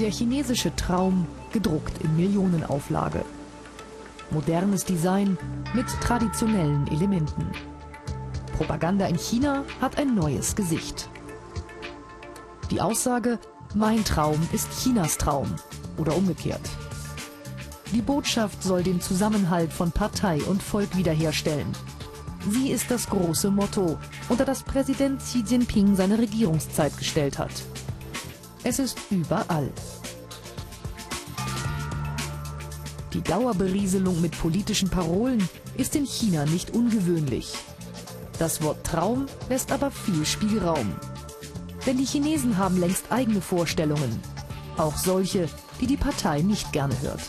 Der chinesische Traum, gedruckt in Millionenauflage. Modernes Design mit traditionellen Elementen. Propaganda in China hat ein neues Gesicht. Die Aussage, mein Traum ist Chinas Traum oder umgekehrt. Die Botschaft soll den Zusammenhalt von Partei und Volk wiederherstellen. Sie ist das große Motto, unter das Präsident Xi Jinping seine Regierungszeit gestellt hat. Es ist überall. Die Dauerberieselung mit politischen Parolen ist in China nicht ungewöhnlich. Das Wort Traum lässt aber viel Spielraum. Denn die Chinesen haben längst eigene Vorstellungen. Auch solche, die die Partei nicht gerne hört.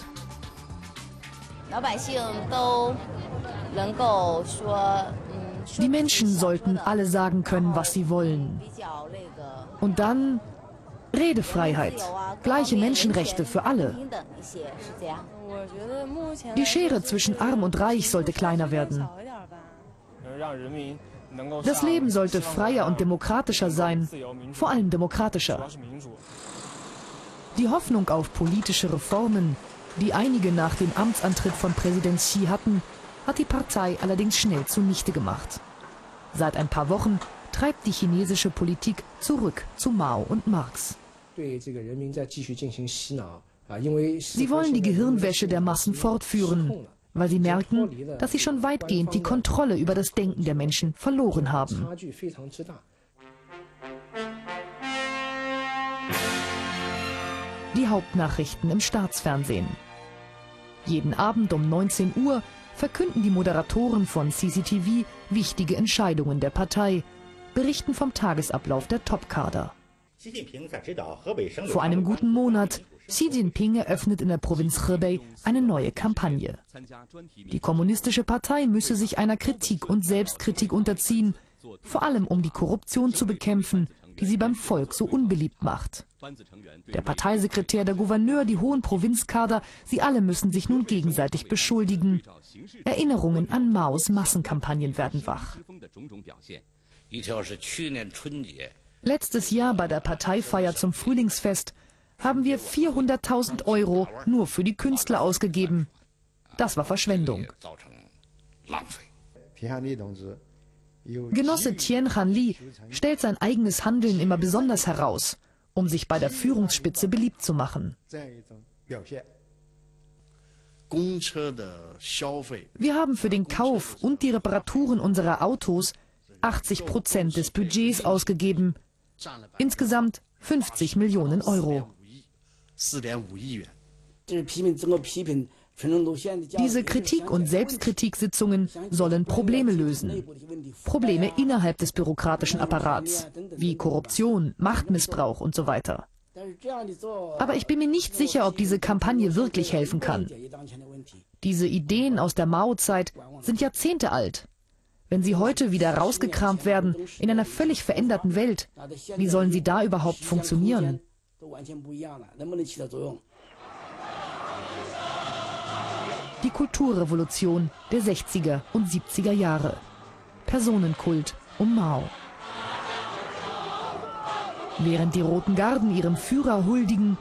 Die Menschen sollten alle sagen können, was sie wollen. Und dann Redefreiheit, gleiche Menschenrechte für alle. Die Schere zwischen Arm und Reich sollte kleiner werden. Das Leben sollte freier und demokratischer sein, vor allem demokratischer. Die Hoffnung auf politische Reformen, die einige nach dem Amtsantritt von Präsident Xi hatten, hat die Partei allerdings schnell zunichte gemacht. Seit ein paar Wochen treibt die chinesische Politik zurück zu Mao und Marx. Sie wollen die Gehirnwäsche der Massen fortführen, weil sie merken, dass sie schon weitgehend die Kontrolle über das Denken der Menschen verloren haben. Die Hauptnachrichten im Staatsfernsehen. Jeden Abend um 19 Uhr verkünden die Moderatoren von CCTV wichtige Entscheidungen der Partei, berichten vom Tagesablauf der Topkader. Vor einem guten Monat Xi Jinping eröffnet in der Provinz Hebei eine neue Kampagne. Die Kommunistische Partei müsse sich einer Kritik und Selbstkritik unterziehen, vor allem um die Korruption zu bekämpfen, die sie beim Volk so unbeliebt macht. Der Parteisekretär, der Gouverneur, die hohen Provinzkader, sie alle müssen sich nun gegenseitig beschuldigen. Erinnerungen an Maos Massenkampagnen werden wach. Letztes Jahr bei der Parteifeier zum Frühlingsfest haben wir 400.000 Euro nur für die Künstler ausgegeben. Das war Verschwendung. Genosse Tien Han Li stellt sein eigenes Handeln immer besonders heraus, um sich bei der Führungsspitze beliebt zu machen. Wir haben für den Kauf und die Reparaturen unserer Autos 80 Prozent des Budgets ausgegeben. Insgesamt 50 Millionen Euro. Diese Kritik- und Selbstkritik-Sitzungen sollen Probleme lösen. Probleme innerhalb des bürokratischen Apparats, wie Korruption, Machtmissbrauch und so weiter. Aber ich bin mir nicht sicher, ob diese Kampagne wirklich helfen kann. Diese Ideen aus der Mao-Zeit sind Jahrzehnte alt. Wenn sie heute wieder rausgekramt werden in einer völlig veränderten Welt, wie sollen sie da überhaupt funktionieren? Die Kulturrevolution der 60er und 70er Jahre. Personenkult um Mao. Während die Roten Garden ihrem Führer huldigen,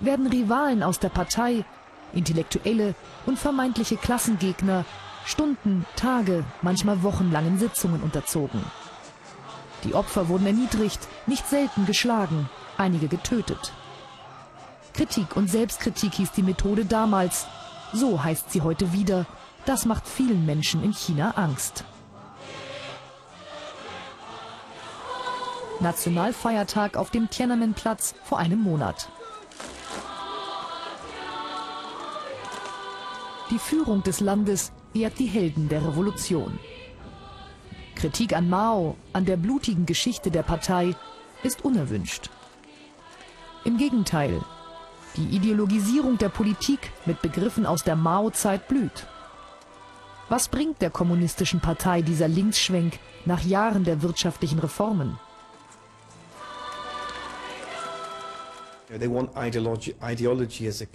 werden Rivalen aus der Partei, Intellektuelle und vermeintliche Klassengegner Stunden, Tage, manchmal wochenlangen Sitzungen unterzogen. Die Opfer wurden erniedrigt, nicht selten geschlagen, einige getötet. Kritik und Selbstkritik hieß die Methode damals. So heißt sie heute wieder. Das macht vielen Menschen in China Angst. Nationalfeiertag auf dem Tiananmen-Platz vor einem Monat. Die Führung des Landes ehrt die Helden der Revolution. Kritik an Mao, an der blutigen Geschichte der Partei, ist unerwünscht. Im Gegenteil, die Ideologisierung der Politik mit Begriffen aus der Mao-Zeit blüht. Was bringt der kommunistischen Partei dieser Linksschwenk nach Jahren der wirtschaftlichen Reformen?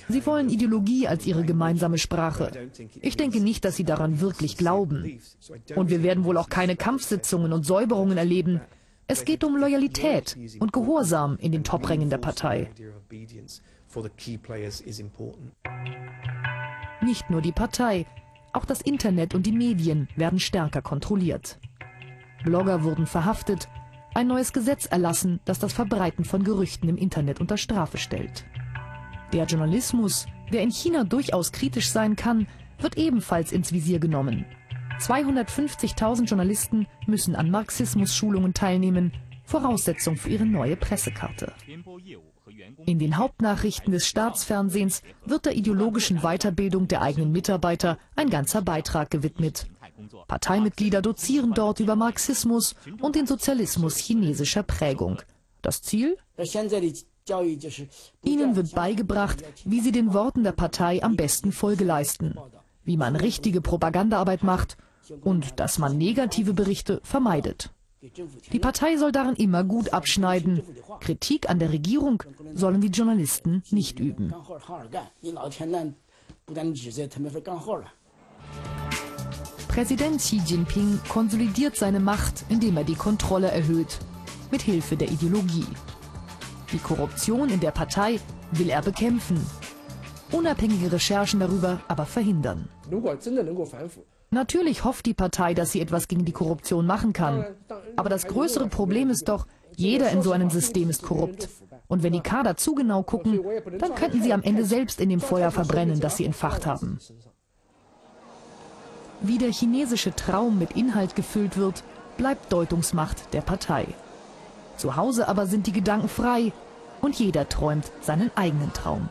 Sie wollen Ideologie als ihre gemeinsame Sprache. Ich denke nicht, dass sie daran wirklich glauben. Und wir werden wohl auch keine Kampfsitzungen und Säuberungen erleben. Es geht um Loyalität und Gehorsam in den Toprängen der Partei. Nicht nur die Partei, auch das Internet und die Medien werden stärker kontrolliert. Blogger wurden verhaftet, ein neues Gesetz erlassen, das das Verbreiten von Gerüchten im Internet unter Strafe stellt. Der Journalismus, der in China durchaus kritisch sein kann, wird ebenfalls ins Visier genommen. 250.000 Journalisten müssen an Marxismus-Schulungen teilnehmen, Voraussetzung für ihre neue Pressekarte. In den Hauptnachrichten des Staatsfernsehens wird der ideologischen Weiterbildung der eigenen Mitarbeiter ein ganzer Beitrag gewidmet. Parteimitglieder dozieren dort über Marxismus und den Sozialismus chinesischer Prägung. Das Ziel? Ihnen wird beigebracht, wie sie den Worten der Partei am besten Folge leisten, wie man richtige Propagandaarbeit macht und dass man negative Berichte vermeidet. Die Partei soll darin immer gut abschneiden. Kritik an der Regierung sollen die Journalisten nicht üben. Präsident Xi Jinping konsolidiert seine Macht, indem er die Kontrolle erhöht, mit Hilfe der Ideologie. Die Korruption in der Partei will er bekämpfen, unabhängige Recherchen darüber aber verhindern. Natürlich hofft die Partei, dass sie etwas gegen die Korruption machen kann. Aber das größere Problem ist doch, jeder in so einem System ist korrupt. Und wenn die Kader zu genau gucken, dann könnten sie am Ende selbst in dem Feuer verbrennen, das sie entfacht haben. Wie der chinesische Traum mit Inhalt gefüllt wird, bleibt Deutungsmacht der Partei. Zu Hause aber sind die Gedanken frei und jeder träumt seinen eigenen Traum.